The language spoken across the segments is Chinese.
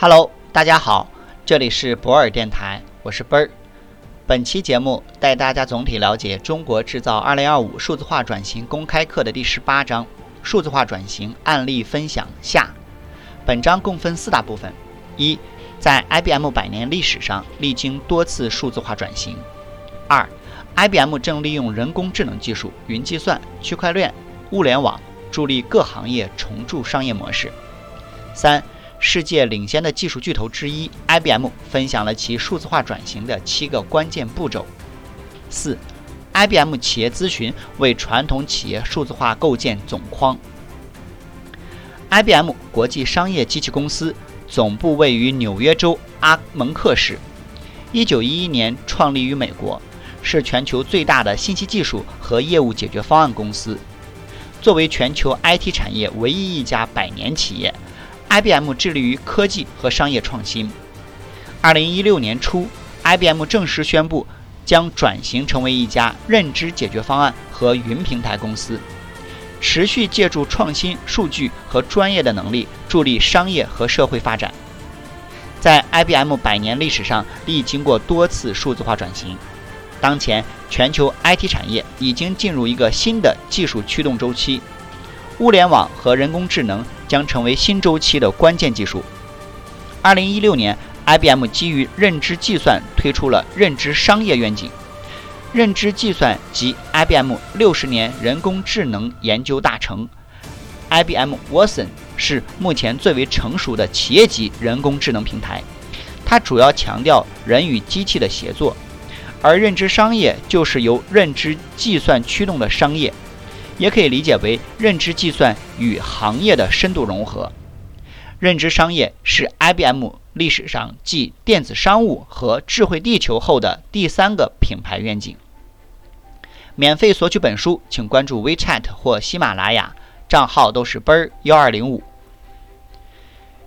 Hello，大家好，这里是博尔电台，我是奔儿。本期节目带大家总体了解《中国制造2025数字化转型公开课》的第十八章“数字化转型案例分享下”。本章共分四大部分：一，在 IBM 百年历史上历经多次数字化转型；二，IBM 正利用人工智能技术、云计算、区块链、物联网助力各行业重铸商业模式；三。世界领先的技术巨头之一，IBM 分享了其数字化转型的七个关键步骤。四，IBM 企业咨询为传统企业数字化构建总框。IBM 国际商业机器公司总部位于纽约州阿蒙克市，一九一一年创立于美国，是全球最大的信息技术和业务解决方案公司。作为全球 IT 产业唯一一家百年企业。IBM 致力于科技和商业创新。二零一六年初，IBM 正式宣布将转型成为一家认知解决方案和云平台公司，持续借助创新、数据和专业的能力，助力商业和社会发展。在 IBM 百年历史上，历经过多次数字化转型。当前，全球 IT 产业已经进入一个新的技术驱动周期。物联网和人工智能将成为新周期的关键技术。二零一六年，IBM 基于认知计算推出了认知商业愿景。认知计算及 IBM 六十年人工智能研究大成。IBM Watson 是目前最为成熟的企业级人工智能平台。它主要强调人与机器的协作，而认知商业就是由认知计算驱动的商业。也可以理解为认知计算与行业的深度融合。认知商业是 IBM 历史上继电子商务和智慧地球后的第三个品牌愿景。免费索取本书，请关注 WeChat 或喜马拉雅，账号都是奔儿幺二零五。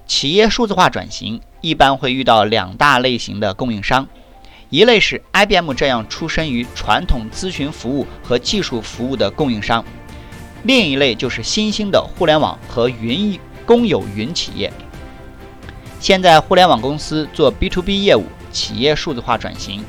企业数字化转型一般会遇到两大类型的供应商。一类是 IBM 这样出身于传统咨询服务和技术服务的供应商，另一类就是新兴的互联网和云公有云企业。现在互联网公司做 B to B 业务，企业数字化转型，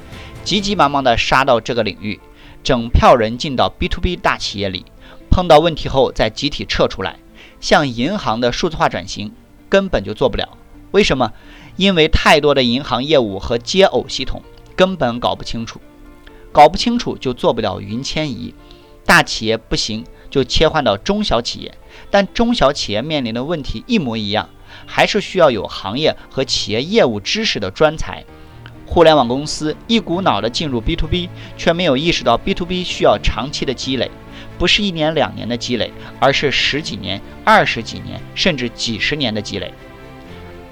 急急忙忙地杀到这个领域，整票人进到 B to B 大企业里，碰到问题后再集体撤出来。像银行的数字化转型根本就做不了，为什么？因为太多的银行业务和接偶系统。根本搞不清楚，搞不清楚就做不了云迁移。大企业不行，就切换到中小企业。但中小企业面临的问题一模一样，还是需要有行业和企业业务知识的专才。互联网公司一股脑的进入 B to B，却没有意识到 B to B 需要长期的积累，不是一年两年的积累，而是十几年、二十几年，甚至几十年的积累。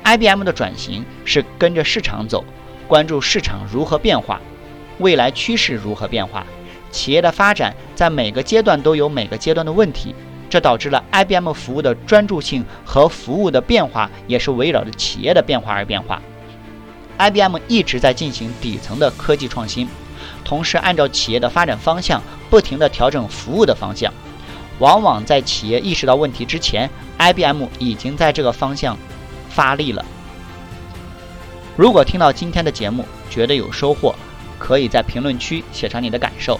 IBM 的转型是跟着市场走。关注市场如何变化，未来趋势如何变化，企业的发展在每个阶段都有每个阶段的问题，这导致了 IBM 服务的专注性和服务的变化也是围绕着企业的变化而变化。IBM 一直在进行底层的科技创新，同时按照企业的发展方向不停地调整服务的方向，往往在企业意识到问题之前，IBM 已经在这个方向发力了。如果听到今天的节目觉得有收获，可以在评论区写上你的感受，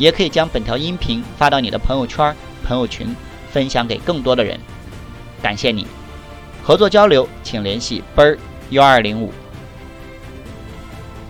也可以将本条音频发到你的朋友圈、朋友群，分享给更多的人。感谢你，合作交流请联系奔儿幺二零五。